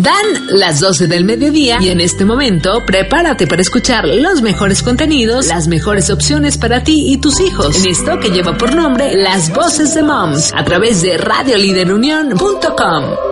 Dan las 12 del mediodía y en este momento prepárate para escuchar los mejores contenidos, las mejores opciones para ti y tus hijos en esto que lleva por nombre Las Voces de Moms a través de radioliderunión.com.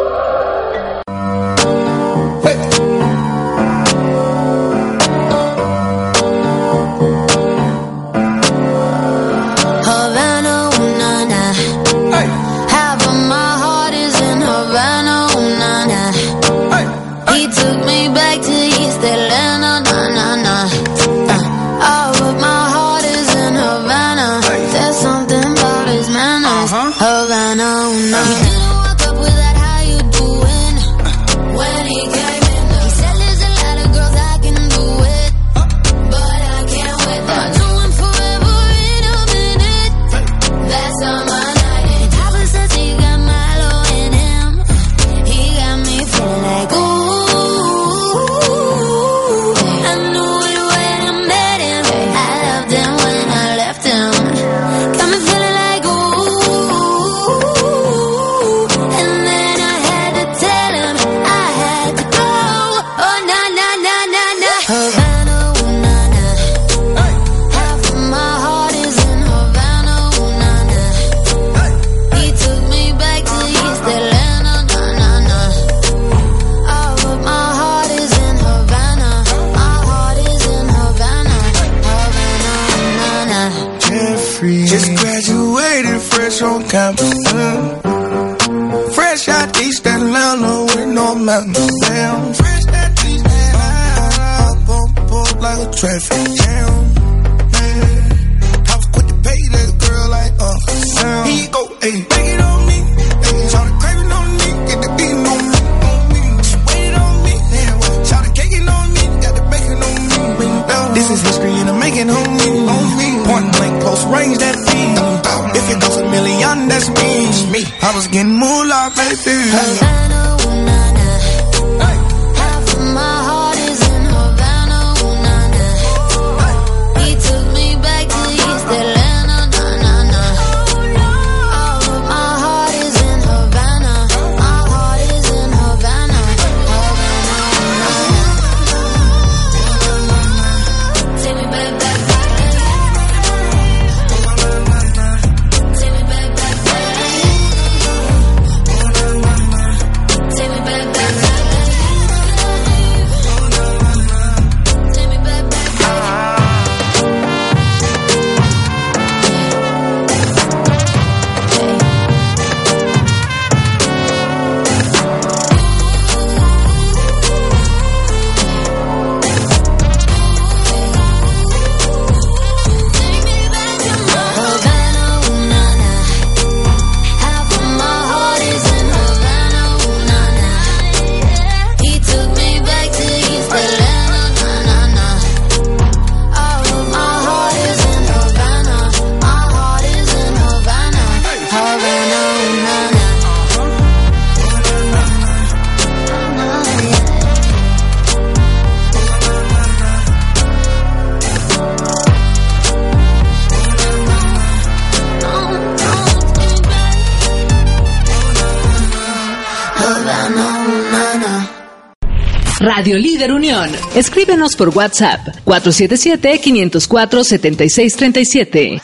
escríbenos por WhatsApp 477-504-7637.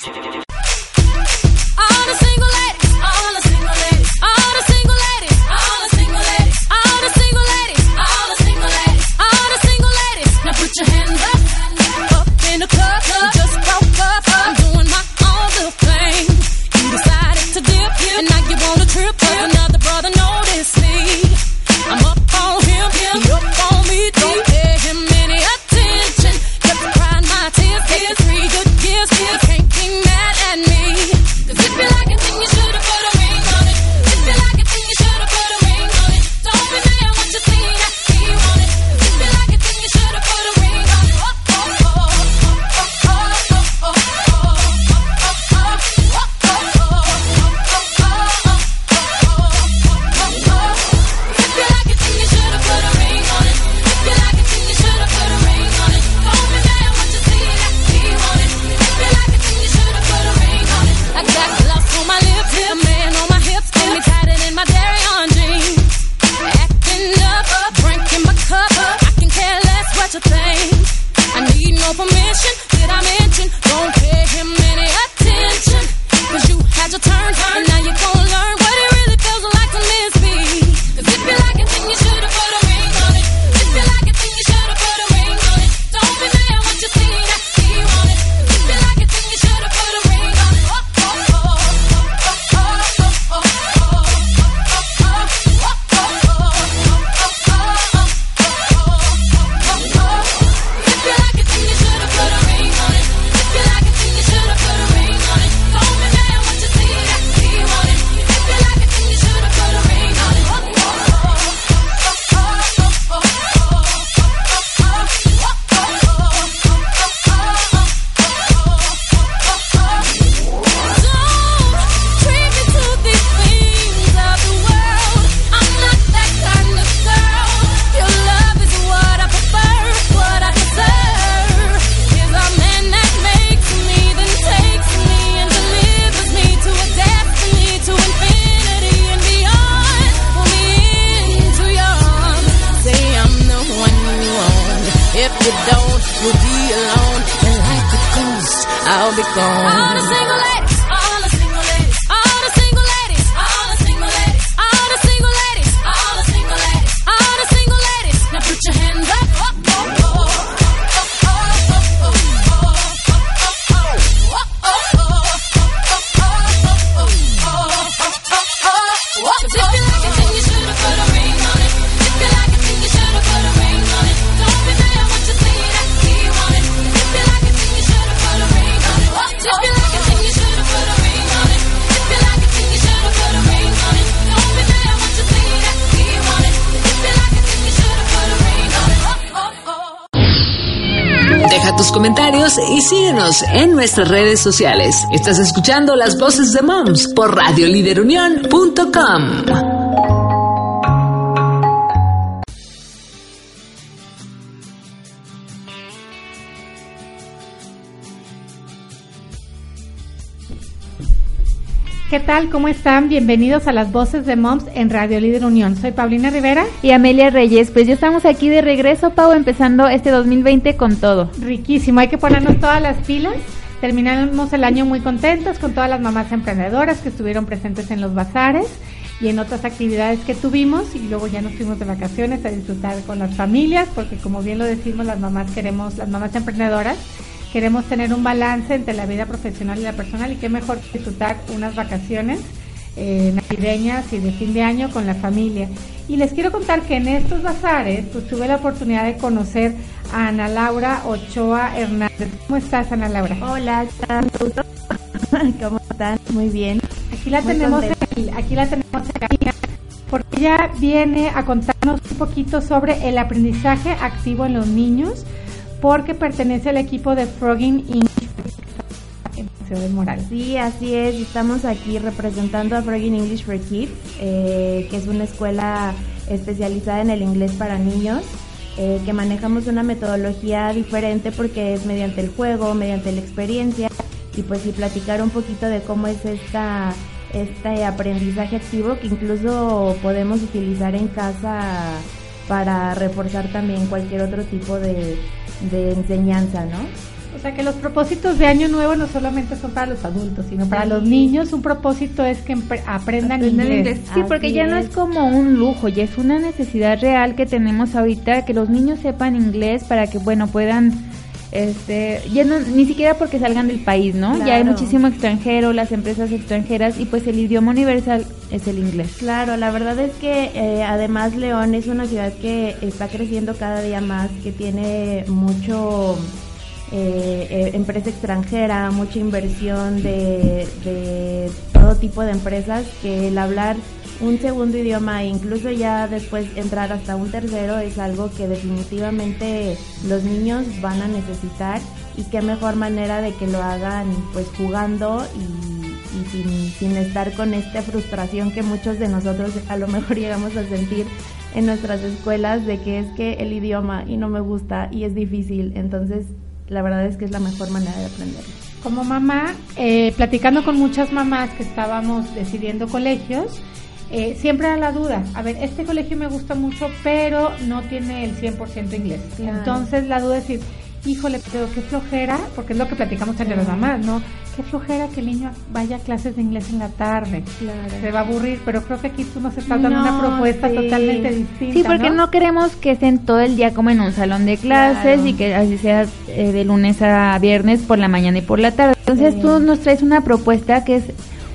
En nuestras redes sociales. Estás escuchando las voces de Moms por radioliderunión.com. ¿Qué tal? ¿Cómo están? Bienvenidos a las voces de Moms en Radio Líder Unión. Soy Paulina Rivera. Y Amelia Reyes, pues ya estamos aquí de regreso, Pau, empezando este 2020 con todo. Riquísimo, hay que ponernos todas las pilas. Terminamos el año muy contentos con todas las mamás emprendedoras que estuvieron presentes en los bazares y en otras actividades que tuvimos y luego ya nos fuimos de vacaciones a disfrutar con las familias porque como bien lo decimos las mamás queremos, las mamás emprendedoras queremos tener un balance entre la vida profesional y la personal y qué mejor disfrutar unas vacaciones eh, navideñas y de fin de año con la familia. Y les quiero contar que en estos bazares pues tuve la oportunidad de conocer a Ana Laura Ochoa Hernández. ¿Cómo estás Ana Laura? Hola, ¿cómo están? Muy bien. Aquí la Muy tenemos, en- aquí la tenemos en porque ella viene a contarnos un poquito sobre el aprendizaje activo en los niños, porque pertenece al equipo de Frogging English en Ciudad del Moral. Sí, así es. Estamos aquí representando a Frogging English for Kids, eh, que es una escuela especializada en el inglés para niños, eh, que manejamos una metodología diferente porque es mediante el juego, mediante la experiencia y pues sí platicar un poquito de cómo es esta este aprendizaje activo que incluso podemos utilizar en casa para reforzar también cualquier otro tipo de, de enseñanza, ¿no? O sea que los propósitos de Año Nuevo no solamente son para los adultos, sino para los niños. Un propósito es que aprendan inglés. inglés. Sí, porque ya no es. es como un lujo, ya es una necesidad real que tenemos ahorita, que los niños sepan inglés para que, bueno, puedan, este, ya no, ni siquiera porque salgan del país, ¿no? Ya hay muchísimo extranjero, las empresas extranjeras, y pues el idioma universal es el inglés. Claro, la verdad es que eh, además León es una ciudad que está creciendo cada día más, que tiene mucho eh, eh, empresa extranjera, mucha inversión de, de todo tipo de empresas, que el hablar un segundo idioma e incluso ya después entrar hasta un tercero es algo que definitivamente los niños van a necesitar y qué mejor manera de que lo hagan pues jugando y, sin, sin estar con esta frustración que muchos de nosotros a lo mejor llegamos a sentir en nuestras escuelas de que es que el idioma y no me gusta y es difícil. Entonces, la verdad es que es la mejor manera de aprenderlo. Como mamá, eh, platicando con muchas mamás que estábamos decidiendo colegios, eh, siempre era la duda, a ver, este colegio me gusta mucho, pero no tiene el 100% inglés. Claro. Entonces la duda es decir, híjole, pero qué flojera, porque es lo que platicamos entre las mamás, ¿no? Qué flojera que el niño vaya a clases de inglés en la tarde. Se va a aburrir, pero creo que aquí tú nos estás dando una propuesta sí. totalmente distinta. Sí, porque no queremos que estén todo el día como en un salón de clases Claro. y que así sea eh, de lunes a viernes por la mañana y por la tarde. Entonces Sí. tú nos traes una propuesta que es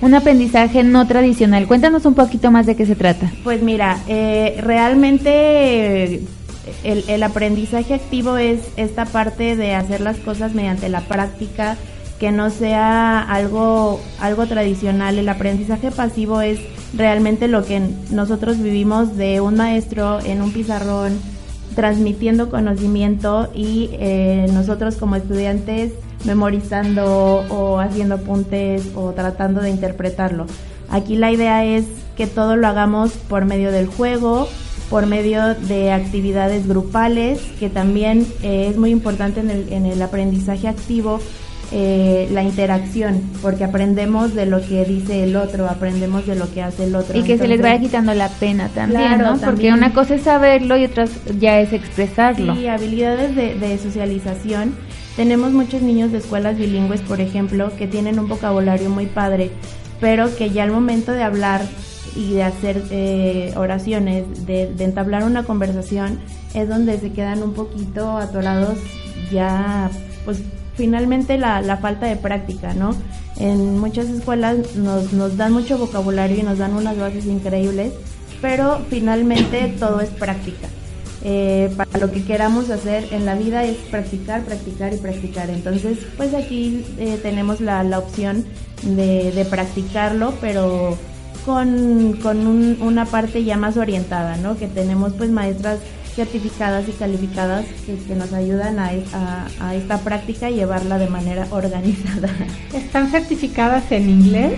un aprendizaje no tradicional. Cuéntanos un poquito más de qué se trata. Pues mira, eh, realmente eh, el, aprendizaje activo es esta parte de hacer las cosas mediante la práctica, que no sea algo, algo tradicional. El aprendizaje pasivo es realmente lo que nosotros vivimos de un maestro en un pizarrón transmitiendo conocimiento y eh, nosotros como estudiantes memorizando o haciendo apuntes o tratando de interpretarlo. Aquí la idea es que todo lo hagamos por medio del juego, por medio de actividades grupales, que también eh, es muy importante en el, en el aprendizaje activo eh, la interacción, porque aprendemos de lo que dice el otro, aprendemos de lo que hace el otro. Y que se les vaya quitando la pena también, Claro, ¿no? Porque una cosa es saberlo y otra ya es expresarlo. Sí, habilidades de, de socialización Tenemos muchos niños de escuelas bilingües, por ejemplo, que tienen un vocabulario muy padre, pero que ya al momento de hablar y de hacer eh, oraciones, de, entablar una conversación, es donde se quedan un poquito atorados ya, pues finalmente la, la falta de práctica, ¿no? En muchas escuelas nos, nos dan mucho vocabulario y nos dan unas bases increíbles, pero finalmente todo es práctica. Eh, para lo que queramos hacer en la vida es practicar, practicar y practicar. Entonces, pues aquí eh, tenemos la, la opción de, de practicarlo, pero con, con un- una parte ya más orientada, ¿no? Que tenemos pues maestras certificadas y calificadas que, que nos ayudan a, es- a- a esta práctica y llevarla de manera organizada. Están certificadas en inglés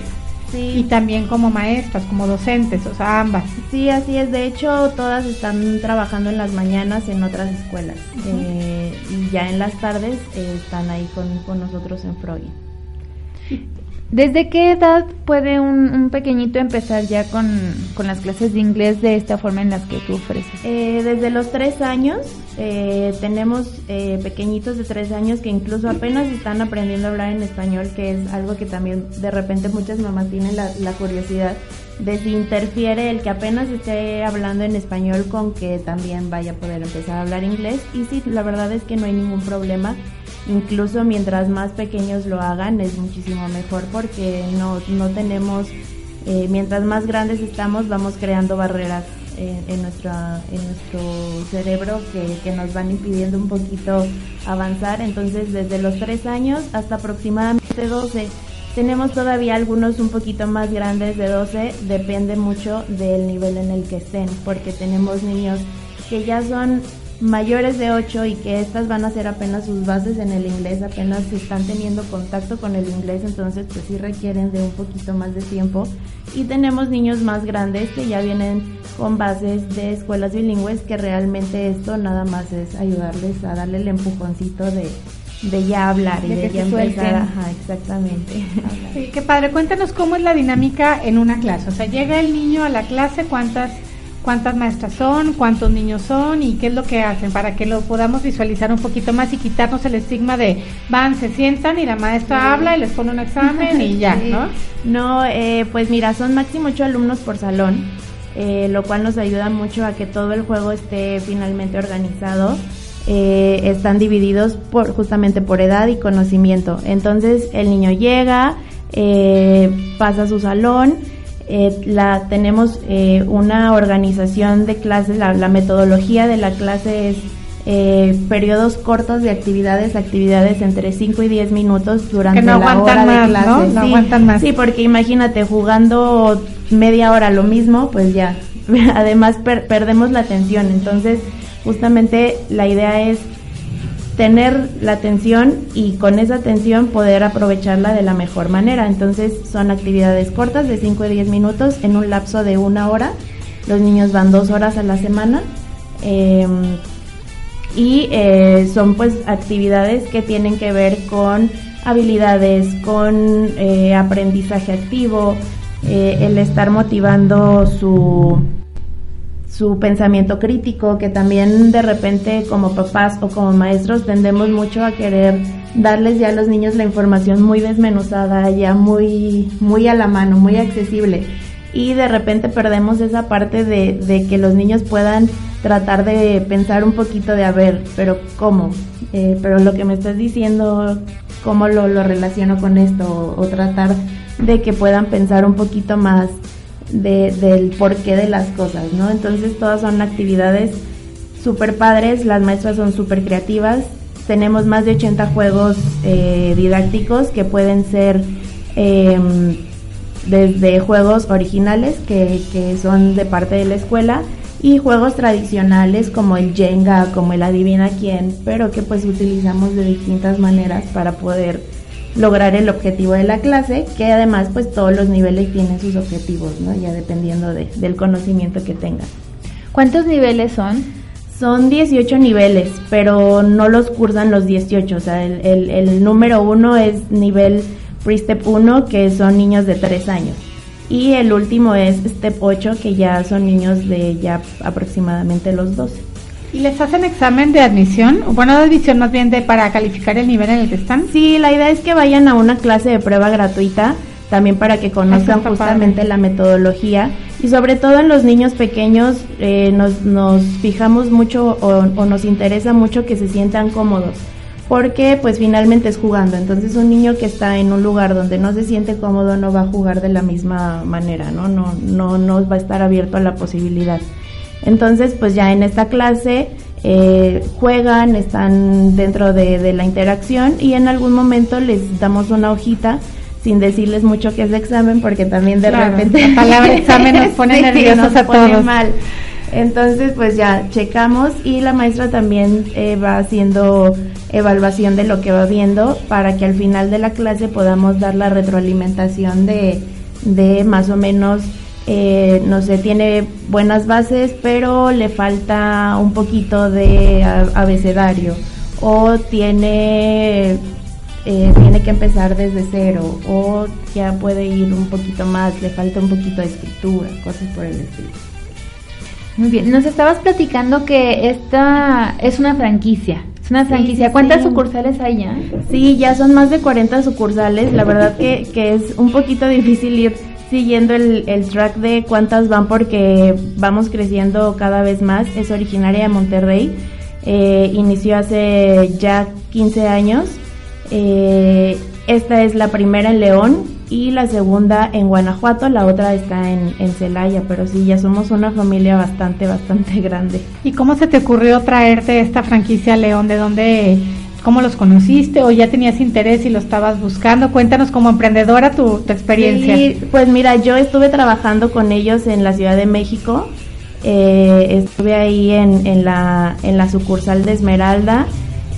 y también como maestras, como docentes, o sea, ambas. sí, así es. De hecho, todas están trabajando en las mañanas en otras escuelas Eh, y ya en las tardes eh, están ahí con, con nosotros en Freud. ¿Desde qué edad puede un, pequeñito empezar ya con, con las clases de inglés de esta forma en las que tú ofreces? Eh, desde los tres años eh, tenemos eh, pequeñitos de tres años que incluso apenas están aprendiendo a hablar en español, que es algo que también de repente muchas mamás tienen la, la curiosidad de si interfiere el que apenas esté hablando en español con que también vaya a poder empezar a hablar inglés. Y sí, la verdad es que no hay ningún problema. Incluso mientras más pequeños lo hagan es muchísimo mejor porque no, no tenemos, eh, mientras más grandes estamos vamos creando barreras en, nuestra, en nuestro cerebro que, que nos van impidiendo un poquito avanzar. Entonces desde los 3 años hasta aproximadamente 12 tenemos todavía algunos un poquito más grandes de 12, depende mucho del nivel en el que estén, porque tenemos niños que ya son mayores de 8 y que estas van a ser apenas sus bases en el inglés, apenas están teniendo contacto con el inglés, entonces pues sí requieren de un poquito más de tiempo. Y tenemos niños más grandes que ya vienen con bases de escuelas bilingües, que realmente esto nada más es ayudarles a darle el empujoncito de, de ya hablar y De ya empezar. Ajá, exactamente. Sí, qué padre. Cuéntanos cómo es la dinámica en una clase. O sea, llega el niño a la clase, cuántas cuántas maestras son, cuántos niños son y qué es lo que hacen para que lo podamos visualizar un poquito más y quitarnos el estigma de van, se sientan y la maestra Sí. habla y les pone un examen y ya, Sí. ¿no? No, eh, pues mira, son máximo ocho alumnos por salón, eh, lo cual nos ayuda mucho a que todo el juego esté finalmente organizado. Eh, están divididos por justamente por edad y conocimiento. Entonces el niño llega, eh, pasa a su salón, eh, la tenemos eh, una organización de clases, la, la metodología de la clase es eh, periodos cortos de actividades, actividades entre 5 y 10 minutos durante Que no la aguantan hora más, de clase. ¿no? No aguantan más. Sí, porque imagínate jugando media hora lo mismo, pues ya. Además per- perdemos la atención. Entonces, justamente la idea es tener la atención y con esa atención poder aprovecharla de la mejor manera. Entonces son actividades cortas de 5 a 10 minutos en un lapso de una hora. Los niños van dos horas a la semana. eh, y eh, son pues actividades que tienen que ver con habilidades, con eh, aprendizaje activo, eh, el estar motivando su, su pensamiento crítico, que también de repente como papás o como maestros tendemos mucho a querer darles ya a los niños la información muy desmenuzada, ya muy, muy a la mano, muy accesible. Y de repente perdemos esa parte de, de que los niños puedan tratar de pensar un poquito de a ver, pero ¿cómo? Eh, pero lo que me estás diciendo, ¿cómo lo, lo relaciono con esto? O, o tratar de que puedan pensar un poquito más de, del porqué de las cosas, ¿no? Entonces todas son actividades súper padres, las maestras son súper creativas, tenemos más de 80 juegos eh, didácticos que pueden ser eh, desde juegos originales que, que son de parte de la escuela y juegos tradicionales como el Jenga, como el Adivina quién, pero que pues utilizamos de distintas maneras para poder lograr el objetivo de la clase, que además pues todos los niveles tienen sus objetivos, ¿no? Ya dependiendo de- del conocimiento que tengan. ¿Cuántos niveles son? Son 18 niveles, pero no los cursan los 18. O sea, el, el- el número uno es nivel Pre-Step 1, que son niños de 3 años. Y el último es Step 8, que ya son niños de ya aproximadamente los 12. ¿Y les hacen examen de admisión? Bueno, de admisión más bien de para calificar el nivel en el que están. Sí, la idea es que vayan a una clase de prueba gratuita también para que conozcan justamente padre. la metodología y sobre todo en los niños pequeños eh, nos, nos fijamos mucho o, o nos interesa mucho que se sientan cómodos porque pues finalmente es jugando entonces un niño que está en un lugar donde no se siente cómodo no va a jugar de la misma manera no no no no va a estar abierto a la posibilidad entonces, pues ya en esta clase eh, juegan, están dentro de, de la interacción y en algún momento les damos una hojita sin decirles mucho que es de examen porque también de Claro, repente la palabra examen nos pone nerviosos nos a pone todos. mal. Entonces, pues ya checamos y la maestra también eh, va haciendo evaluación de lo que va viendo para que al final de la clase podamos dar la retroalimentación de, de más o menos, eh, no sé, tiene buenas bases, pero le falta un poquito de abecedario o tiene eh, tiene que empezar desde cero o ya puede ir un poquito más, le falta un poquito de escritura, cosas por el estilo. Muy bien, nos estabas platicando que esta es una franquicia. Es una franquicia. sí, ¿Cuántas sí. sucursales hay ya? Sí, ya son más de 40 sucursales. La verdad que, que es un poquito difícil ir siguiendo el, el track de cuántas van porque vamos creciendo cada vez más. Es originaria de Monterrey. Eh, inició hace ya 15 años. Eh, esta es la primera en León y la segunda en Guanajuato. La otra está en, en Celaya, pero sí, ya somos una familia bastante, bastante grande. ¿Y cómo se te ocurrió traerte esta franquicia León? ¿De dónde, cómo los conociste o ya tenías interés y lo estabas buscando? Cuéntanos como emprendedora tu, experiencia. Sí, pues mira, yo estuve trabajando con ellos en la Ciudad de México. Eh, estuve ahí en, en, la, en la sucursal de Esmeralda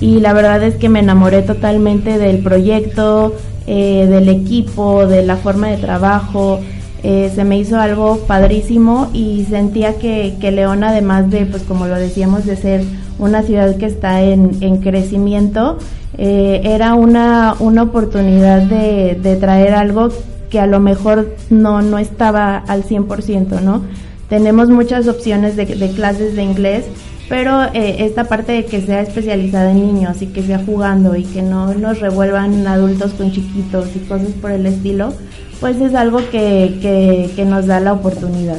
y la verdad es que me enamoré totalmente del proyecto, eh, del equipo, de la forma de trabajo. Eh, se me hizo algo padrísimo y sentía que, que León, además de, pues como lo decíamos, de ser una ciudad que está en, en crecimiento, eh, era una, una oportunidad de, de traer algo que a lo mejor no, no estaba al 100%, ¿no? Tenemos muchas opciones de, de clases de inglés, pero eh, esta parte de que sea especializada en niños y que sea jugando y que no nos revuelvan adultos con chiquitos y cosas por el estilo, pues es algo que, que, que nos da la oportunidad.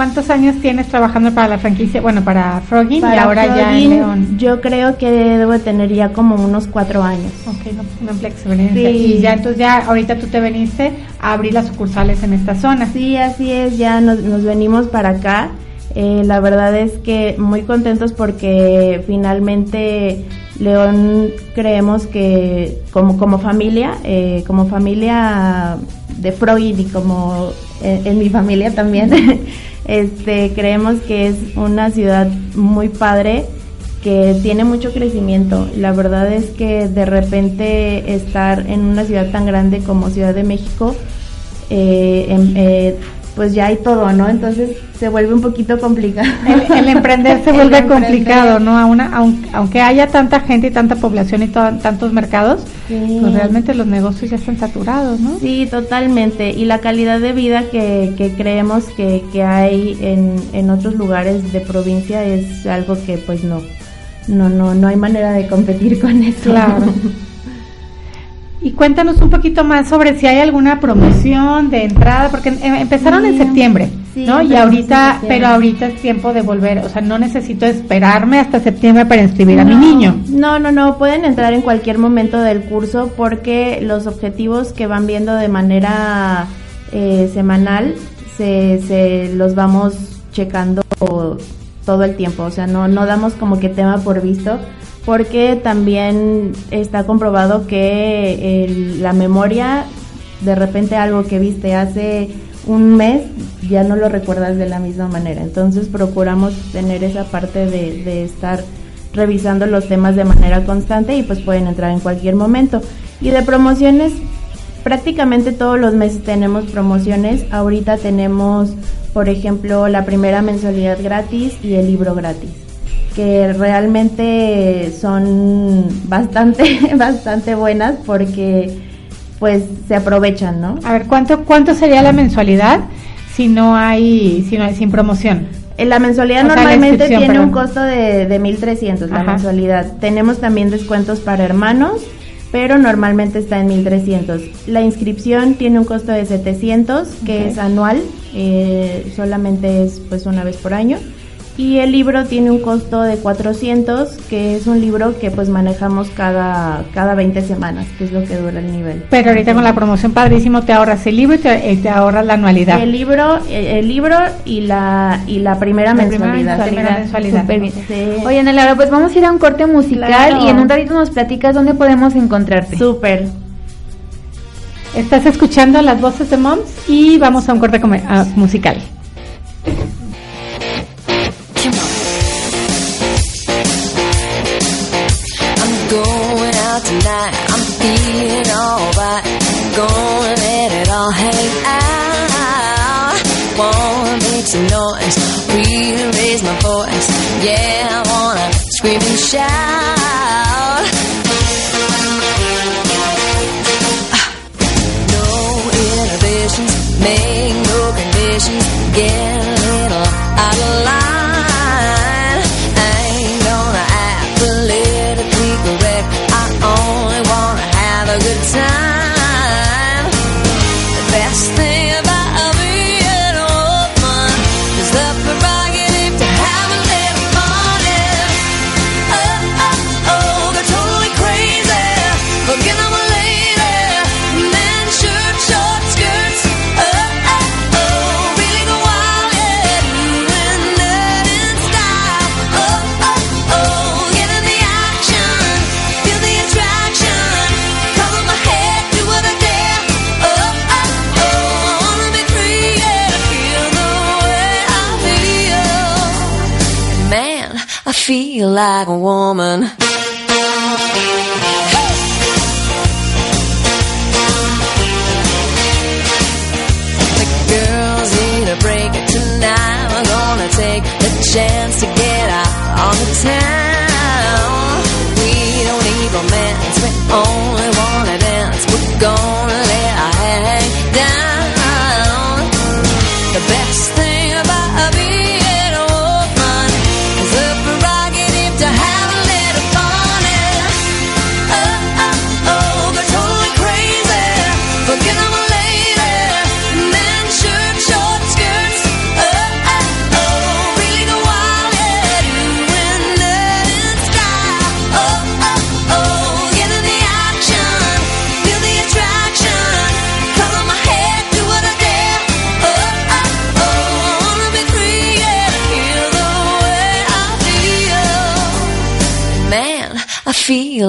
¿Cuántos años tienes trabajando para la franquicia? Bueno, para Froggy y ahora ya en León. Yo creo que debo de tener ya como unos cuatro años. Ok, no, experiencia. Sí. Y ya entonces ya ahorita tú te veniste a abrir las sucursales en esta zona. Sí, así es, ya nos, nos venimos para acá. Eh, la verdad es que muy contentos porque finalmente León creemos que como, como familia, eh, como familia de Freud y como en, en mi familia también, este, creemos que es una ciudad muy padre que tiene mucho crecimiento. La verdad es que de repente estar en una ciudad tan grande como Ciudad de México, eh, em- eh, pues ya hay todo, ¿no? Entonces se vuelve un poquito complicado. El, el emprender se El vuelve emprender. complicado, ¿no? A una- aun- aunque haya tanta gente y tanta población y to- tantos mercados, Sí. pues realmente los negocios ya están saturados, ¿no? Sí, totalmente. Y la calidad de vida que, que creemos que, que hay en, en otros lugares de provincia es algo que pues no, no, no, no hay manera de competir con eso. Claro. Y cuéntanos un poquito más sobre si hay alguna promoción de entrada, porque em- empezaron en septiembre, Sí, ¿no? Y ahorita, pero ahorita es tiempo de volver, o sea, no necesito esperarme hasta septiembre para inscribir a mi niño. No, no, no, pueden entrar en cualquier momento del curso porque los objetivos que van viendo de manera eh, semanal se, se los vamos checando todo el tiempo, o sea, no, no damos como que tema por visto porque también está comprobado que el- la memoria, de repente algo que viste hace un mes, ya no lo recuerdas de la misma manera. Entonces procuramos tener esa parte de, de estar revisando los temas de manera constante y pues pueden entrar en cualquier momento. Y de promociones, prácticamente todos los meses tenemos promociones. Ahorita tenemos, por ejemplo, la primera mensualidad gratis y el libro gratis que realmente son bastante bastante buenas porque pues se aprovechan, ¿no? A ver, ¿cuánto, cuánto sería la mensualidad si no hay, si no hay sin promoción? Eh, La mensualidad O sea, la normalmente tiene un costo de, de 1.300, la Ajá. mensualidad. Tenemos también descuentos para hermanos, pero normalmente está en 1.300. La inscripción tiene un costo de 700, que es anual, eh, solamente es pues una vez por año. Y el libro tiene un costo de 400, que es un libro que pues manejamos cada, cada 20 semanas, que es lo que dura el nivel. Pero ahorita con la promoción padrísimo te ahorras el libro y te, ahorras la anualidad. El libro, el libro y la, y la primera La primera mensualidad. mensualidad. primera mensualidad. Bien. Sí. Oye, Ana Laura, pues vamos a ir a un corte musical Claro. y en un ratito nos platicas dónde podemos encontrarte. Súper. Estás escuchando las voces de Moms y vamos a un corte musical. Tonight. I'm feeling alright. Gonna let it all hang out. Wanna make some noise. Really raise my voice. Yeah, I wanna scream and shout. Ah. No inhibitions, make no conditions. Get time. Feel like a woman. The girls need a break tonight. We're gonna take the chance to get out on the town. We don't need romance, we only wanna dance. We're gonna let our hang down. The best thing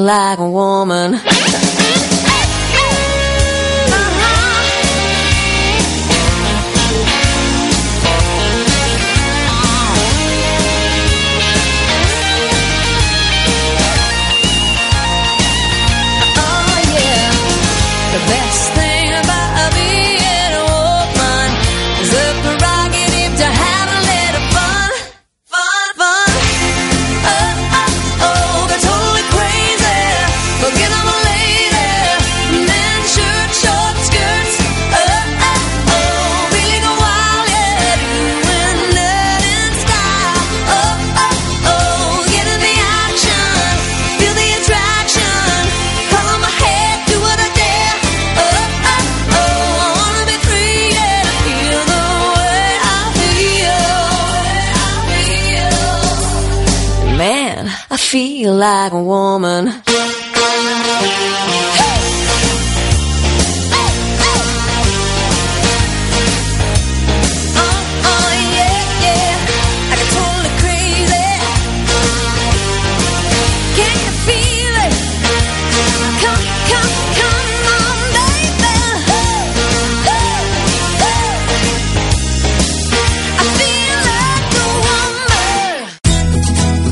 like a woman. Like a woman.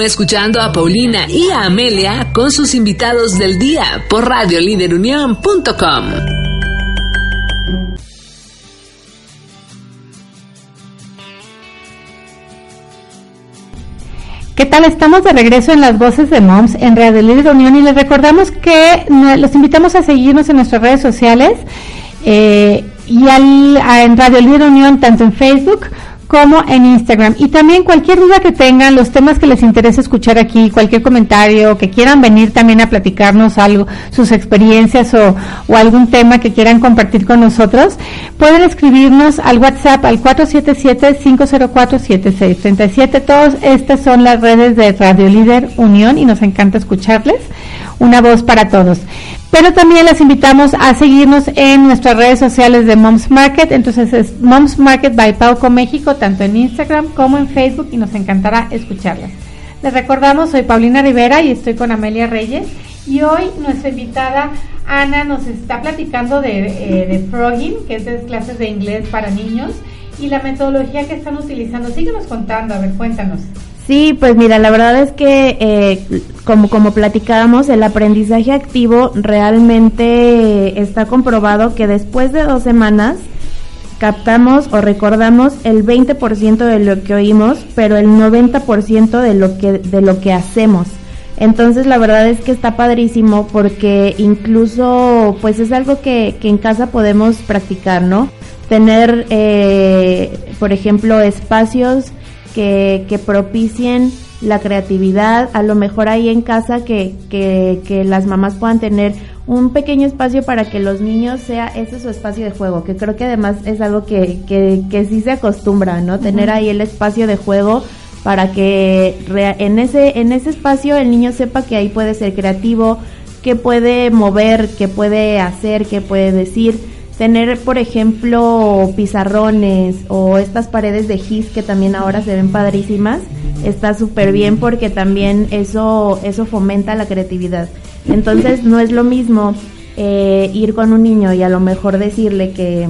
Escuchando a Paulina y a Amelia con sus invitados del día por radioliderunión.com. ¿Qué tal? Estamos de regreso en las voces de Moms en Radio Líder Unión y les recordamos que los invitamos a seguirnos en nuestras redes sociales eh, y al, en Radio Líder Unión tanto en Facebook como en Instagram. Y también cualquier duda que tengan, los temas que les interese escuchar aquí, cualquier comentario, que quieran venir también a platicarnos algo, sus experiencias o, o algún tema que quieran compartir con nosotros, pueden escribirnos al WhatsApp al 477-504-7637. Todas estas son las redes de Radio Líder Unión y nos encanta escucharles. Una voz para todos. Pero también les invitamos a seguirnos en nuestras redes sociales de Moms Market. Entonces es Moms Market by Pauco México, tanto en Instagram como en Facebook y nos encantará escucharlas. Les recordamos, soy Paulina Rivera y estoy con Amelia Reyes. Y hoy nuestra invitada Ana nos está platicando de, eh, de frogging, que es clases de inglés para niños, y la metodología que están utilizando. Síguenos contando, a ver, cuéntanos. Sí, pues mira, la verdad es que eh, como, como platicábamos, el aprendizaje activo realmente está comprobado que después de dos semanas captamos o recordamos el 20% de lo que oímos, pero el 90% de lo que, de lo que hacemos. Entonces la verdad es que está padrísimo porque incluso pues es algo que, que en casa podemos practicar, ¿no? Tener, eh, por ejemplo, espacios que, propicien la creatividad, a lo mejor ahí en casa que, que, las mamás puedan tener un pequeño espacio para que los niños sea ese su espacio de juego, que creo que además es algo que, que, que sí se acostumbra, ¿no? Tener ahí el espacio de juego para que en ese, en ese espacio el niño sepa que ahí puede ser creativo, que puede mover, que puede hacer, que puede decir tener, por ejemplo, pizarrones o estas paredes de gis que también ahora se ven padrísimas, está súper bien porque también eso, eso fomenta la creatividad. Entonces no es lo mismo eh, ir con un niño y a lo mejor decirle que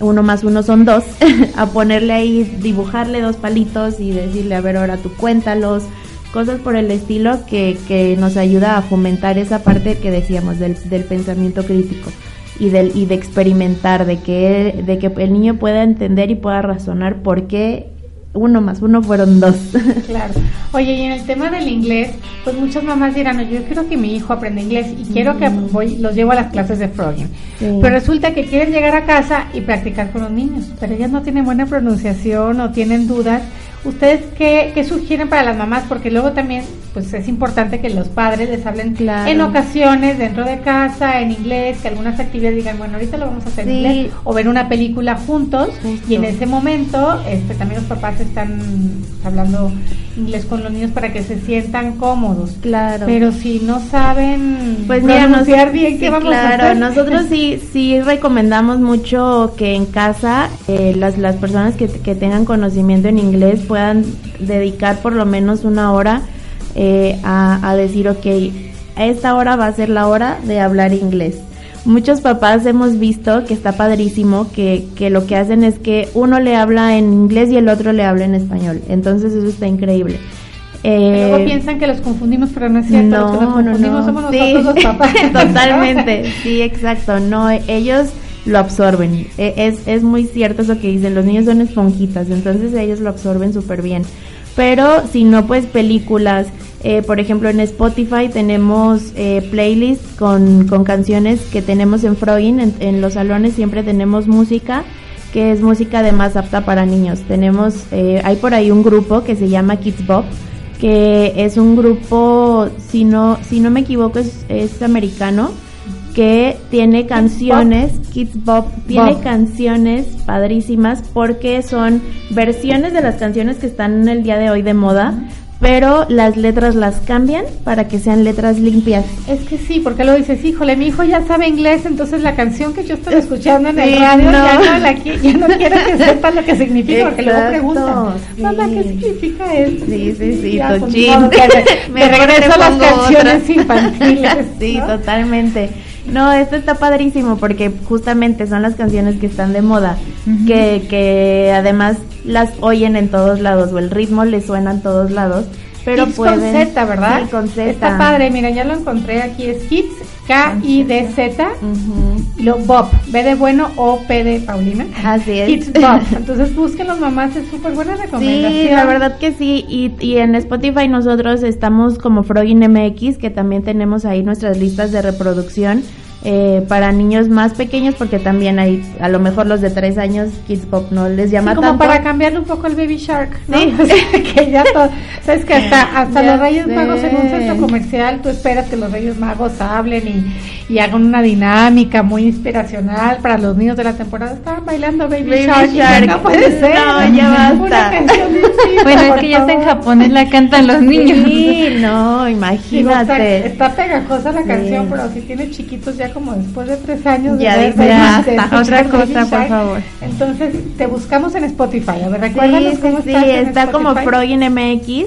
uno más uno son dos, a ponerle ahí, dibujarle dos palitos y decirle, a ver, ahora tú cuéntalos, cosas por el estilo que, que nos ayuda a fomentar esa parte que decíamos del, del pensamiento crítico y de, y de experimentar, de que, de que el niño pueda entender y pueda razonar por qué uno más uno fueron dos. Claro. Oye, y en el tema del inglés, pues muchas mamás dirán, yo quiero que mi hijo aprenda inglés y quiero que voy, los llevo a las clases de frogging. Pero resulta que quieren llegar a casa y practicar con los niños, pero ellas no tienen buena pronunciación o tienen dudas ¿Ustedes qué, qué, sugieren para las mamás? Porque luego también pues es importante que los padres les hablen en ocasiones dentro de casa, en inglés, que algunas actividades digan, bueno, ahorita lo vamos a hacer en inglés, o ver una película juntos, y en ese momento este, también los papás están hablando inglés con los niños para que se sientan cómodos. Claro. Pero si no saben pues pronunciar bien, ¿qué vamos a hacer? Nosotros sí, sí recomendamos mucho que en casa eh, las, las personas que, que tengan conocimiento en inglés puedan dedicar por lo menos una hora eh, a, decir, ok, a esta hora va a ser la hora de hablar inglés. Muchos papás hemos visto que está padrísimo, que, que lo que hacen es que uno le habla en inglés y el otro le habla en español. Entonces eso está increíble. Eh, luego piensan que los confundimos, pero no es cierto. No, los confundimos somos nosotros los papás. Totalmente, sí, exacto. No, ellos lo absorben. E, es, es muy cierto eso que dicen, los niños son esponjitas, entonces ellos lo absorben súper bien. Pero si no, pues películas. Eh, por ejemplo, en Spotify tenemos eh, playlists con, con, canciones que tenemos en Frogging. En, los salones siempre tenemos música que es música de más apta para niños. Tenemos, eh, hay por ahí un grupo que se llama Kids Bob, que es un grupo, si no, si no me equivoco, es, es americano que tiene canciones, Kids Bob tiene canciones padrísimas porque son versiones de las canciones que están en el día de hoy de moda, pero las letras las cambian para que sean letras limpias. Es que sí, porque lo dices, híjole, mi hijo ya sabe inglés, entonces la canción que yo estoy escuchando en el radio ya, no. la, ya no quiero que sepa lo que significa, porque luego preguntan, mamá, ¿qué significa esto? Sí, sí, sí, pues, Me regreso a las canciones infantiles. sí, totalmente. No, esto está padrísimo porque justamente son las canciones que están de moda, que, que además las oyen en todos lados o el ritmo les suena en todos lados, pero Kids pueden... con Z, ¿verdad? Sí, con Z. Está padre, mira, ya lo encontré aquí, es Kids, K-I-D-Z, lo Bob, B de bueno o P de Paulina. Así es. Kids Bob. Entonces busquen los mamás, es súper buena recomendación. Sí, la verdad que sí. Y, y en Spotify nosotros estamos como Frogin MX, que también tenemos ahí nuestras listas de reproducción eh, para niños más pequeños, porque también hay, a lo mejor los de tres años, Kids Pop no les Sí, llama como tanto. para cambiarle un poco el Baby Shark, ¿no? Sí. O sea, que ya todo, sabes que hasta, hasta Ya los Reyes sé. Magos en un centro comercial, tú esperas que los Reyes Magos hablen y, y hagan una dinámica muy inspiracional para los niños de la temporada. Estaban bailando Baby, Baby Shark, Shark. no puede ser. No, ya basta. Distinta, Bueno, es que ya está en japonés, la cantan los niños. Sí, no, Digo, está, imagínate. está pegajosa la Sí. canción, pero si tiene chiquitos ya como después de tres años. de Ya "Basta, de otra cosa, por Shark". favor. Entonces, te buscamos en Spotify. A ver, recuérdanos Sí, cómo sí, sí, estás en está como Spotify. Frogin MX.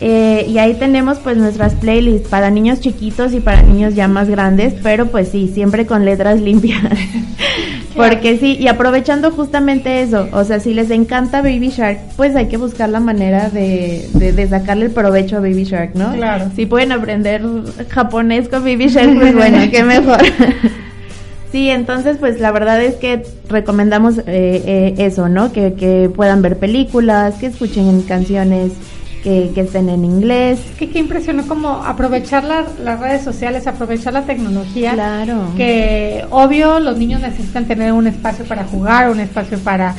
Eh, y ahí tenemos pues nuestras playlists para niños chiquitos y para niños ya más grandes, pero pues sí, siempre con letras limpias. Porque sí, y aprovechando justamente eso, o sea, si les encanta Baby Shark, pues hay que buscar la manera de, de, de sacarle el provecho a Baby Shark, ¿no? Claro. Si pueden aprender japonés con Baby Shark, pues bueno, qué mejor. Sí, entonces pues la verdad es que recomendamos eh, eh, eso, ¿no? Que, que puedan ver películas, que escuchen canciones que, que estén en inglés. Que qué impresionó como aprovechar la- las redes sociales, aprovechar la tecnología. Claro. Que obvio los niños necesitan tener un espacio para jugar, un espacio para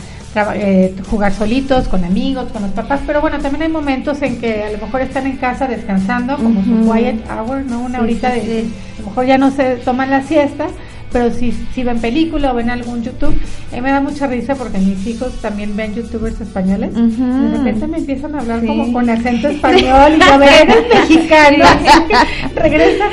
eh, jugar solitos, con amigos, con los papás, pero bueno, también hay momentos en que a lo mejor están en casa descansando, como su Ujú. quiet hour, ¿no? Una Sí, horita sí, de, sí. a lo mejor ya no se toman la siesta, pero si, si ven película o ven algún YouTube, mí me da mucha risa porque mis hijos también ven youtubers españoles, Ujú. de repente me empiezan a hablar Sí. como con acento español y yo, a ver, eres mexicano, regresa,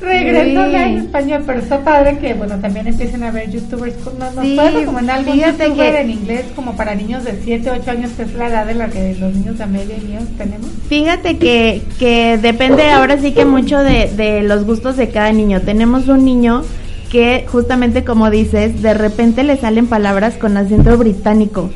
regresa Sí. en español, pero está padre que, bueno, también empiecen a ver youtubers, ¿nos, nos Sí, puedes recomendar algún youtuber que- en inglés como para niños de 7, 8 años, que es la edad de la que los niños de media y míos tenemos? Fíjate que, que depende ahora sí que mucho de, de los gustos de cada niño. Tenemos un niño que justamente como dices, de repente le salen palabras con acento británico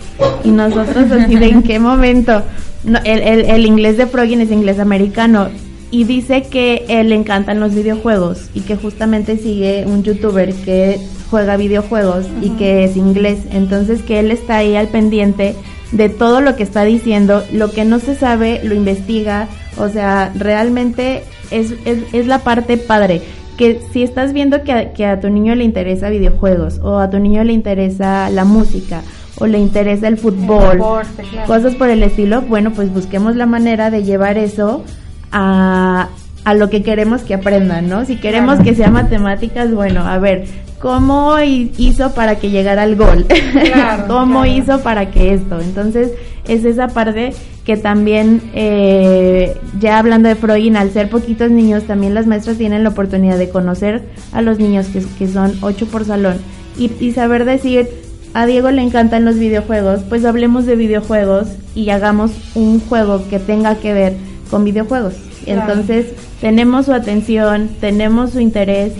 y nosotros así de en qué momento. No, el, el, el inglés de Frogin es inglés americano y dice que él le encantan los videojuegos y que justamente sigue un youtuber que juega videojuegos y que es inglés. Entonces que él está ahí al pendiente de todo lo que está diciendo, lo que no se sabe lo investiga, o sea, realmente es, es, es la parte padre. Que si estás viendo que a, que a tu niño le interesa videojuegos o a tu niño le interesa la música o le interesa el fútbol, deporte, claro. cosas por el estilo, bueno, pues busquemos la manera de llevar eso a, a lo que queremos que aprendan, ¿no? Si queremos Claro. que sea matemáticas, bueno, a ver, ¿cómo hi- hizo para que llegara al gol? Claro, ¿Cómo claro. hizo para que esto? Entonces, es esa parte que también, eh, ya hablando de Freud, al ser poquitos niños, también las maestras tienen la oportunidad de conocer a los niños que, que son ocho por salón y, y saber decir, a Diego le encantan los videojuegos, pues hablemos de videojuegos y hagamos un juego que tenga que ver con videojuegos. Claro. Entonces, tenemos su atención, tenemos su interés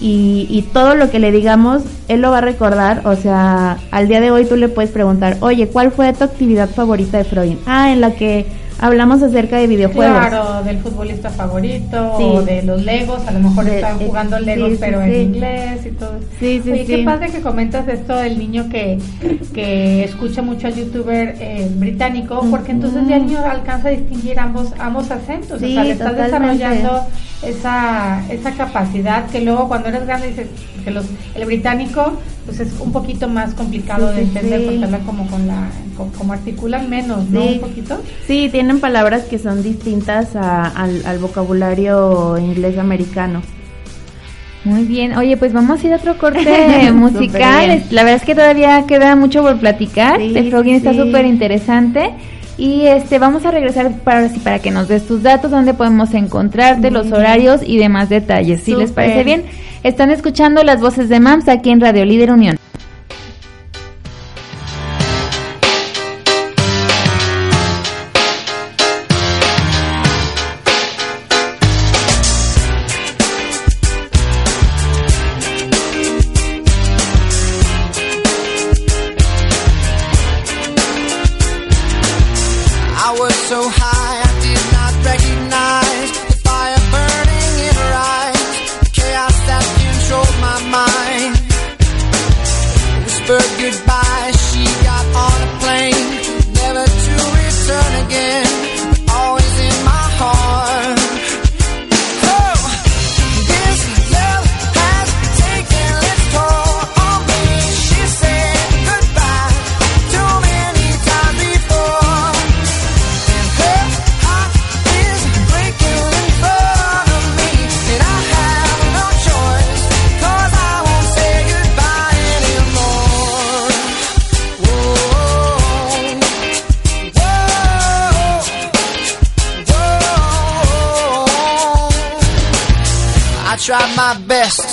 y, y todo lo que le digamos, él lo va a recordar. O sea, al día de hoy tú le puedes preguntar, oye, ¿cuál fue tu actividad favorita de Freud? Ah, en la que hablamos acerca de videojuegos. Claro, del futbolista favorito Sí. o de los Legos, a lo mejor De- están eh, jugando Legos sí, pero sí. en inglés y todo. Sí, sí, Oye, qué padre que comentas esto del niño que, que escucha mucho al youtuber eh, británico, porque entonces ya el niño alcanza a distinguir ambos ambos acentos, Sí, o sea, le estás totalmente. desarrollando esa, esa capacidad que luego cuando eres grande dices que los, el británico pues es un poquito más complicado Sí, de entender sí. porque habla como con la como, como articulan menos, ¿no? Sí. Un poquito. Sí, tienen palabras que son distintas a- al, al vocabulario inglés americano. Muy bien, oye, pues vamos a ir a otro corte musical. La verdad es que todavía queda mucho por platicar. Sí, el Frogin está súper interesante. Y este, vamos a regresar para, para que nos des tus datos, dónde podemos encontrarte, los horarios y demás detalles. Si les parece bien, están escuchando las voces de MAMS aquí en Radio Líder Unión. Best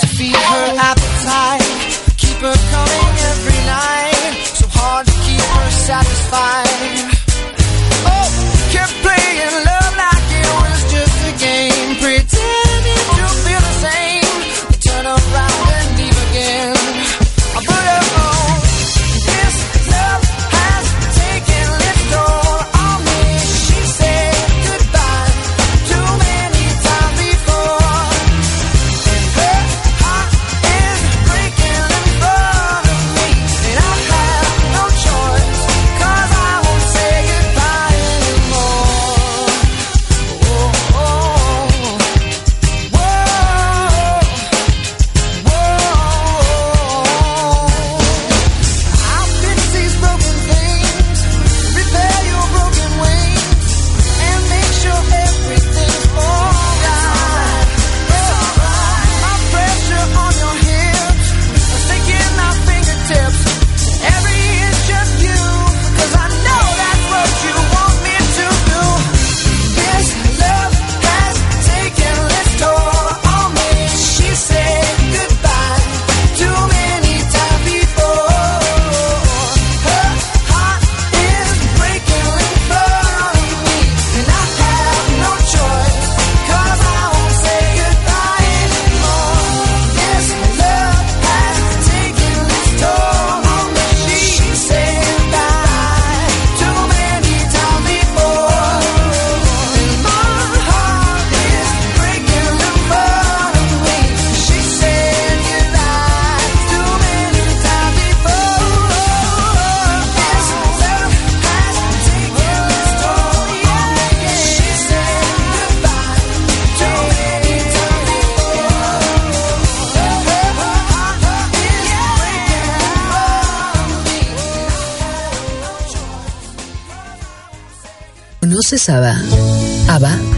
¿Conoces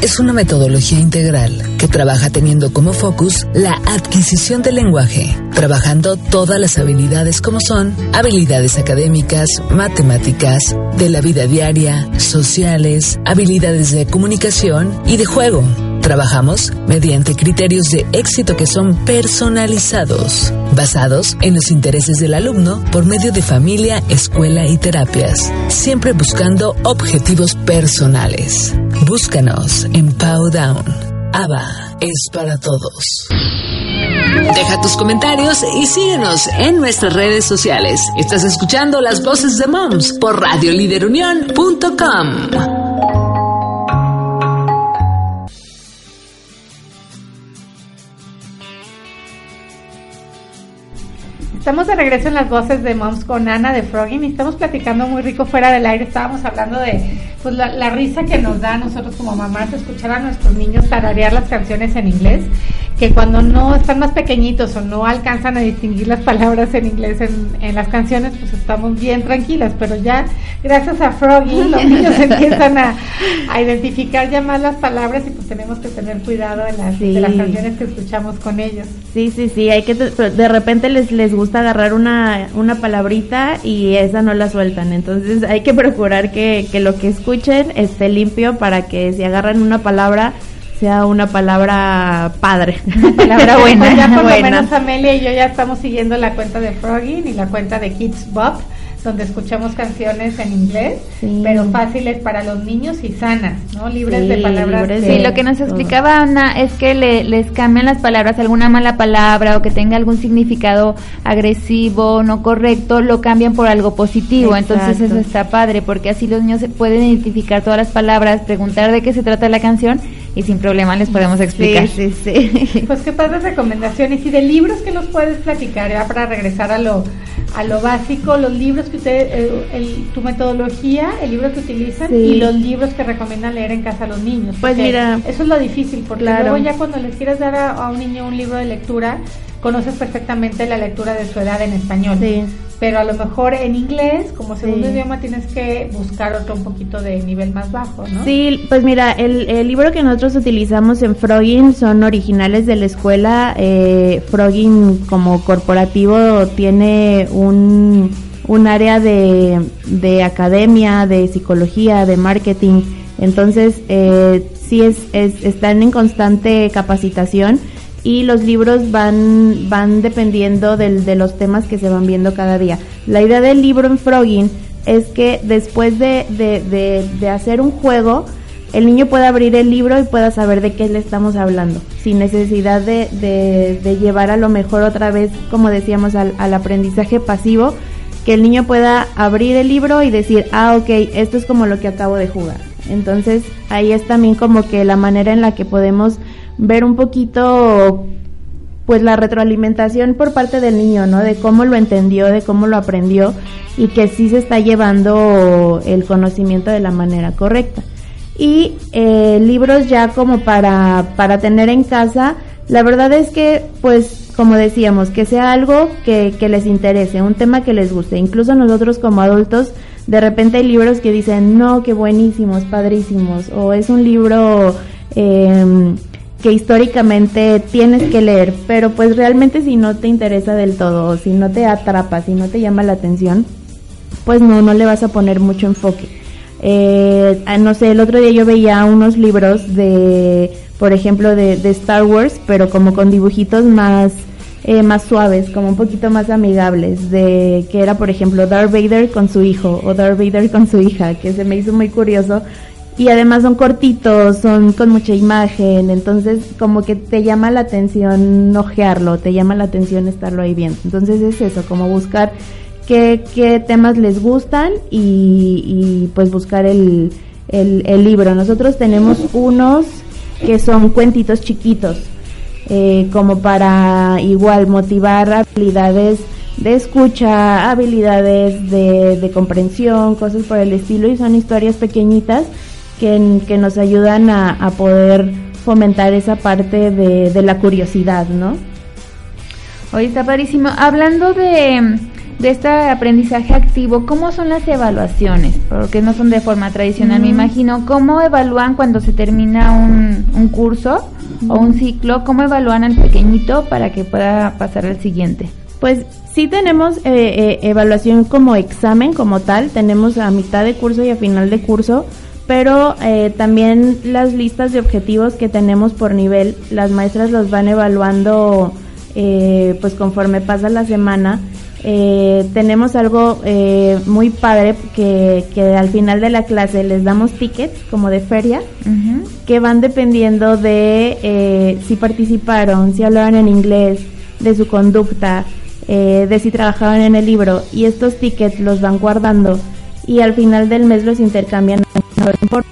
es una metodología integral que trabaja teniendo como focus la adquisición del lenguaje, trabajando todas las habilidades como son habilidades académicas, matemáticas, de la vida diaria, sociales, habilidades de comunicación y de juego. Trabajamos mediante criterios de éxito que son personalizados, basados en los intereses del alumno por medio de familia, escuela y terapias, siempre buscando objetivos personales. Búscanos en Powdown. ABA es para todos. Deja tus comentarios y síguenos en nuestras redes sociales. Estás escuchando las voces de Moms por radioliderunión.com. Estamos de regreso en las voces de Moms con Ana de Frogging y estamos platicando muy rico fuera del aire. Estábamos hablando de pues la, la risa que nos da a nosotros como mamás escuchar a nuestros niños tararear las canciones en inglés, que cuando no están más pequeñitos o no alcanzan a distinguir las palabras en inglés en, en las canciones, pues estamos bien tranquilas, pero ya gracias a Frogging los niños empiezan a, a identificar ya más las palabras y pues tenemos que tener cuidado en las, Sí. de las canciones que escuchamos con ellos. Sí, sí, sí, hay que de repente les les gusta agarrar una una palabrita y esa no la sueltan, entonces hay que procurar que, que lo que escuchen esté limpio para que si agarran una palabra sea una palabra padre, una palabra buena, Pues ya por lo menos Amelia y yo ya estamos siguiendo la cuenta de Frogging y la cuenta de Kids Bob donde escuchamos canciones en inglés, Sí. pero fáciles para los niños y sanas, ¿no? Libres Sí, de palabras. libres de- Sí, lo que nos todo. explicaba Ana es que le- les cambian las palabras, alguna mala palabra o que tenga algún significado agresivo, no correcto, lo cambian por algo positivo. Entonces eso está padre porque así los niños se pueden identificar todas las palabras, preguntar de qué se trata la canción y sin problema les podemos explicar. Sí, sí, sí. Pues qué padres recomendaciones y de libros que nos puedes platicar ya para regresar a lo a lo básico, los libros que usted, eh, el- tu metodología, el libro que utilizan Sí. y los libros que recomiendan leer en casa a los niños. Pues mira, eso es lo difícil porque claro. luego ya cuando les quieres dar a, a un niño un libro de lectura conoces perfectamente la lectura de su edad en español. Sí. Pero a lo mejor en inglés, como segundo Sí. idioma, tienes que buscar otro un poquito de nivel más bajo, ¿no? Sí, pues mira, el, el libro que nosotros utilizamos en Frogin son originales de la escuela. Eh, Frogin como corporativo tiene un, un área de, de academia, de psicología, de marketing. Entonces, eh, sí es, es, están en constante capacitación y los libros van, van dependiendo del, de los temas que se van viendo cada día. La idea del libro en Frogin es que después de, de, de, de hacer un juego, el niño pueda abrir el libro y pueda saber de qué le estamos hablando, sin necesidad de, de, de llevar a lo mejor otra vez, como decíamos, al, al aprendizaje pasivo, que el niño pueda abrir el libro y decir, ah, ok, esto es como lo que acabo de jugar. Entonces ahí es también como que la manera en la que podemos ver un poquito pues la retroalimentación por parte del niño, ¿no? De cómo lo entendió, de cómo lo aprendió y que sí se está llevando el conocimiento de la manera correcta. Y eh, libros ya como para, para tener en casa, la verdad es que pues como decíamos, que sea algo que, que les interese, un tema que les guste. Incluso nosotros como adultos, de repente hay libros que dicen, no, qué buenísimos, padrísimos, o es un libro eh, que históricamente tienes que leer, pero pues realmente si no te interesa del todo, si no te atrapa, si no te llama la atención, pues no, no le vas a poner mucho enfoque. Eh, ah, no sé, el otro día yo veía unos libros de, por ejemplo, de, de Star Wars, pero como con dibujitos más, eh, más suaves, como un poquito más amigables, de que era, por ejemplo, Darth Vader con su hijo o Darth Vader con su hija, que se me hizo muy curioso. Y además son cortitos, son con mucha imagen, entonces como que te llama la atención ojearlo, te llama la atención estarlo ahí viendo. Entonces es eso, como buscar qué, qué temas les gustan y, y, pues buscar el, el, el libro. Nosotros tenemos unos que son cuentitos chiquitos, eh, como para igual motivar habilidades de escucha, habilidades de, de comprensión, cosas por el estilo, y son historias pequeñitas que, que nos ayudan a, a poder fomentar esa parte de, de la curiosidad, ¿no? Oye, está padrísimo. Hablando de, de este aprendizaje activo, ¿cómo son las evaluaciones? Porque no son de forma tradicional, me Mm. imagino. ¿Cómo evalúan cuando se termina un, un curso o un ciclo? ¿Cómo evalúan al pequeñito para que pueda pasar al siguiente? Pues sí tenemos eh, eh, evaluación como examen como tal, tenemos a mitad de curso y a final de curso, pero eh, también las listas de objetivos que tenemos por nivel, las maestras los van evaluando eh, pues conforme pasa la semana. Eh, tenemos algo eh, muy padre que, que al final de la clase les damos tickets como de feria que van dependiendo de eh, si participaron, si hablaban en inglés, de su conducta, eh, de si trabajaban en el libro y estos tickets los van guardando y al final del mes los intercambian por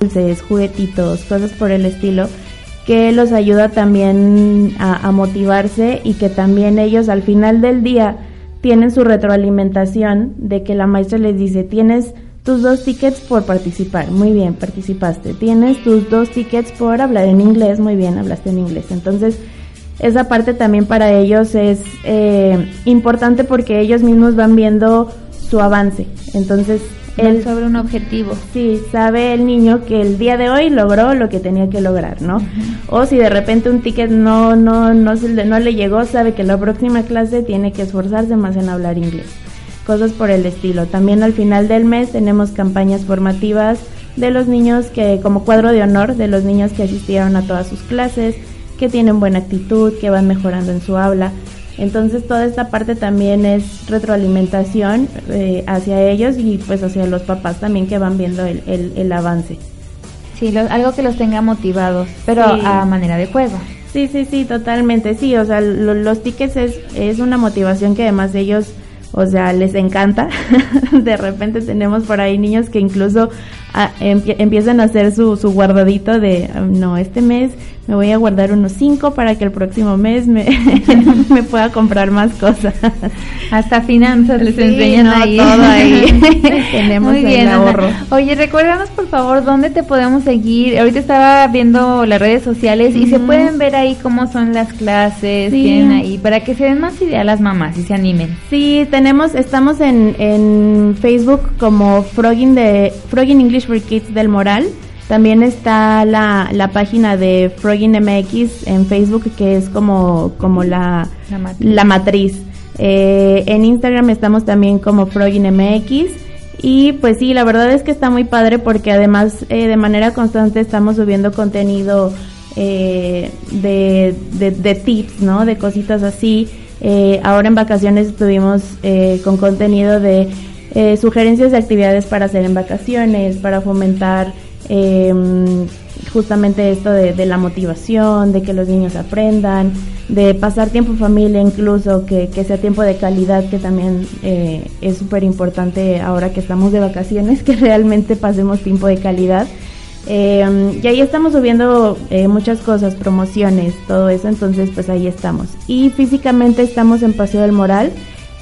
dulces, juguetitos, cosas por el estilo que los ayuda también a, a motivarse y que también ellos al final del día tienen su retroalimentación de que la maestra les dice tienes tus dos tickets por participar, muy bien, participaste. Tienes tus dos tickets por hablar en inglés, muy bien, hablaste en inglés. Entonces, esa parte también para ellos es eh, importante porque ellos mismos van viendo su avance. Entonces, Él sobre un objetivo. sí sabe el niño que el día de hoy logró lo que tenía que lograr, ¿no? O si de repente un ticket no no no se le, no le llegó, sabe que la próxima clase tiene que esforzarse más en hablar inglés. Cosas por el estilo. También al final del mes tenemos campañas formativas de los niños que como cuadro de honor de los niños que asistieron a todas sus clases, que tienen buena actitud, que van mejorando en su habla. Entonces toda esta parte también es retroalimentación eh, hacia ellos y pues hacia los papás también que van viendo el, el- el avance. Sí, lo- algo que los tenga motivados, pero Sí. a manera de juego. Sí, sí, sí, totalmente, sí, o sea, lo- los tickets es, es una motivación que además ellos, o sea, les encanta. de repente tenemos por ahí niños que incluso empie- empiezan a hacer su, su guardadito de, no, este mes me voy a guardar unos cinco para que el próximo mes me, me pueda comprar más cosas. Hasta finanzas les Sí, enseñan no, ahí. todo ahí. Tenemos Muy el Ana. ahorro. Oye, recuérdanos por favor dónde te podemos seguir. Ahorita estaba viendo las redes sociales y se pueden ver ahí cómo son las clases, Sí. tienen ahí, para que se den más idea las mamás y se animen. Sí, tenemos, estamos en, en Facebook como Frogging de Frogging English for Kids del Moral. También está la, la página de Frogging MX en Facebook que es como, como la, La matriz. la matriz. Eh, en Instagram estamos también como Frogging MX. Y pues sí, la verdad es que está muy padre porque además eh, de manera constante estamos subiendo contenido eh, de, de, de tips, ¿no? De cositas así. Eh, ahora en vacaciones estuvimos con contenido de eh, sugerencias de actividades para hacer en vacaciones, para fomentar eh, justamente esto de, de la motivación, de que los niños aprendan, de pasar tiempo en familia incluso, que, que sea tiempo de calidad, que también eh, es súper importante ahora que estamos de vacaciones, que realmente pasemos tiempo de calidad. Eh, y ahí estamos subiendo eh, muchas cosas, promociones, todo eso, entonces pues ahí estamos. Y físicamente estamos en Paseo del Moral,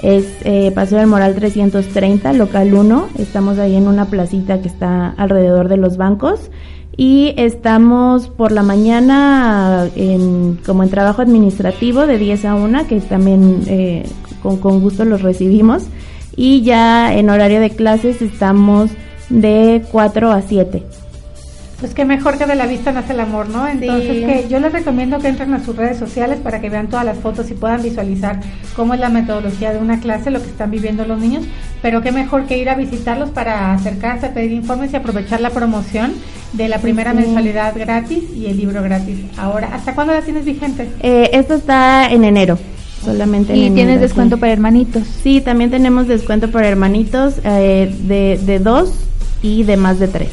es eh, Paseo del Moral 330, local 1, estamos ahí en una placita que está alrededor de los bancos y estamos por la mañana en, como en trabajo administrativo de 10 a 1, que también eh, con, con gusto los recibimos. Y ya en horario de clases estamos de 4 a 7. Pues qué mejor que de la vista nace el amor, ¿no? Entonces Sí. que yo les recomiendo que entren a sus redes sociales para que vean todas las fotos y puedan visualizar cómo es la metodología de una clase, lo que están viviendo los niños, pero qué mejor que ir a visitarlos para acercarse, pedir informes y aprovechar la promoción de la primera Sí. mensualidad gratis y el libro gratis. Ahora, ¿hasta cuándo la tienes vigente? Eh, esto está en enero, solamente en Y enero. tienes sí. descuento para hermanitos. Sí, también tenemos descuento para hermanitos eh, de, de dos y de más de tres.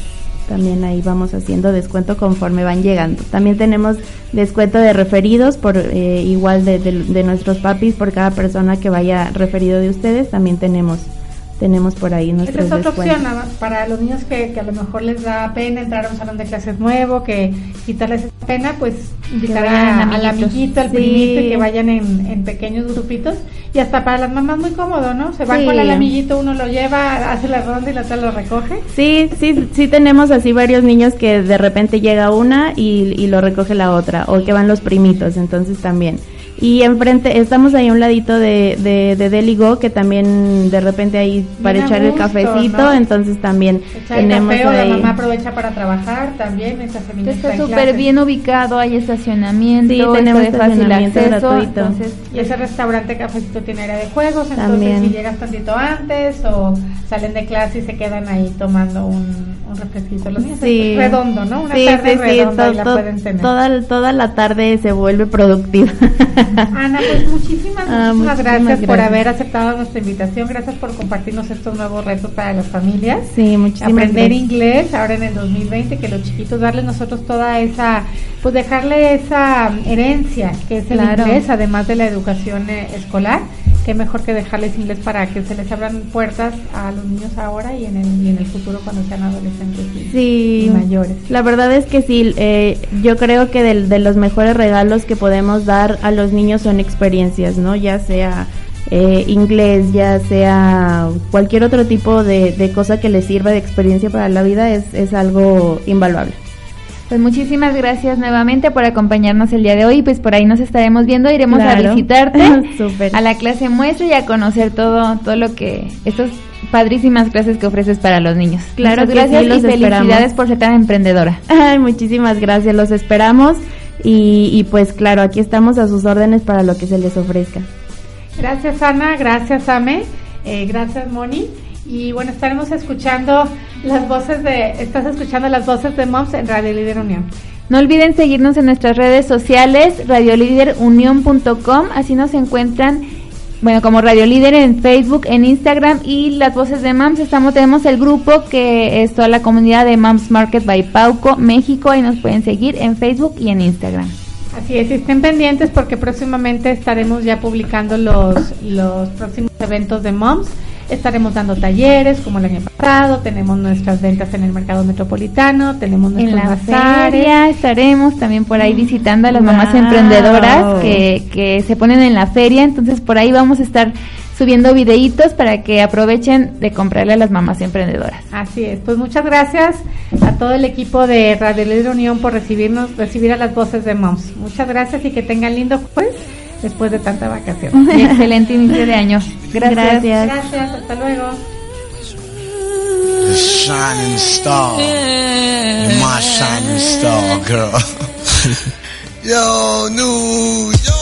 También ahí vamos haciendo descuento conforme van llegando. También tenemos descuento de referidos por eh, igual de, de- de nuestros papis por cada persona que vaya referido de ustedes. También tenemos tenemos por ahí Esa nuestros es otra descuentos. opción para los niños que, que a lo mejor les da pena entrar a un salón de clases nuevo, que quitarles esa pena, pues invitar a- al amiguito, al Sí. primito y que vayan en, en pequeños grupitos. Y hasta para las mamás muy cómodo, ¿no? Se van Sí. con el amiguito, uno lo lleva, hace la ronda y la otra lo recoge. Sí, sí, sí tenemos así varios niños que de repente llega una y, y lo recoge la otra, o que van los primitos, entonces también. Y enfrente, estamos ahí a un ladito de, de, de Deligo, que también de repente ahí para Bien echar el cafecito, ¿no? entonces también Echar el tenemos café o la ahí. mamá aprovecha para trabajar también Está súper bien ubicado, hay estacionamiento, Sí, está tenemos de fácil acceso, gratuito. entonces Y ese restaurante cafecito tiene área de juegos, entonces También. si llegas tantito antes o salen de clase y se quedan ahí tomando un, un refresquito. Los niños Sí. es redondo, ¿no? Una Sí, tarde sí, sí, redonda y to- la to- pueden tener. toda, toda la tarde se vuelve productiva. Ana, pues muchísimas, Ah, muchísimas muchísimas gracias, por haber aceptado nuestra invitación, gracias por compartirnos estos nuevos retos para las familias. Sí, muchísimas Aprender gracias. inglés ahora en el 2020, que los chiquitos darles nosotros toda esa, pues dejarle esa herencia que es el Claro. inglés, además de la educación eh, escolar. Qué mejor que dejarles inglés para que se les abran puertas a los niños ahora y en el, y en el futuro cuando sean adolescentes y, Sí, y mayores. La verdad es que sí, eh, yo creo que del- de, los mejores regalos que podemos dar a los niños son experiencias, ¿no? Ya sea eh, inglés, ya sea cualquier otro tipo de, de cosa que les sirva de experiencia para la vida, es, es algo invaluable. Pues muchísimas gracias nuevamente por acompañarnos el día de hoy. Pues por ahí nos estaremos viendo, iremos a visitarte a la clase muestra y a conocer todo todo lo que estas padrísimas clases que ofreces para los niños. Claro Muchas que sí, gracias los y felicidades esperamos. por ser tan emprendedora. Ay, muchísimas gracias, los esperamos y, y pues claro, aquí estamos a sus órdenes para lo que se les ofrezca. Gracias Ana, gracias Ame, eh, gracias Moni. Y bueno, estaremos escuchando las voces de, estás escuchando las voces de Moms en Radio Líder Unión. No olviden seguirnos en nuestras redes sociales, radioliderunión.com, así nos encuentran bueno, como Radio Líder en Facebook, en Instagram y las voces de MAMS. Estamos, tenemos el grupo que es toda la comunidad de MAMS Market by Pauco, México, y nos pueden seguir en Facebook y en Instagram. Así es, y estén pendientes porque próximamente estaremos ya publicando los, los próximos eventos de MOMS. Estaremos dando talleres como el año pasado, tenemos nuestras ventas en el mercado metropolitano, tenemos En nuestros la bazares. feria estaremos también por ahí visitando a las mamás emprendedoras que, que se ponen en la feria, entonces por ahí vamos a estar subiendo videitos para que aprovechen de comprarle a las mamás emprendedoras. Así es, pues muchas gracias a todo el equipo de Radio Líder Unión por recibirnos, recibir a las voces de MOMS. Muchas gracias y que tengan lindo jueves después de tanta vacación. Excelente inicio de año. Gracias. Gracias. Gracias, hasta luego. The shining star. My shining star, girl. Yo, New York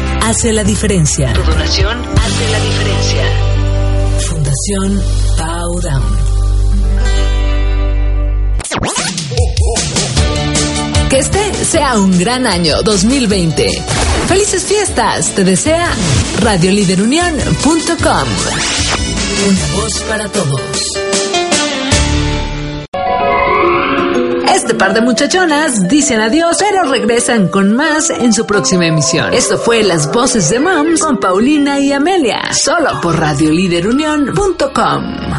hace la diferencia. Tu donación hace la diferencia. Fundación Powdown. Que este sea un gran año 2020. Felices fiestas, te desea radioliderunión.com. Una voz para todos. Este par de muchachonas dicen adiós, pero regresan con más en su próxima emisión. Esto fue Las Voces de Moms con Paulina y Amelia, solo por radioliderunión.com.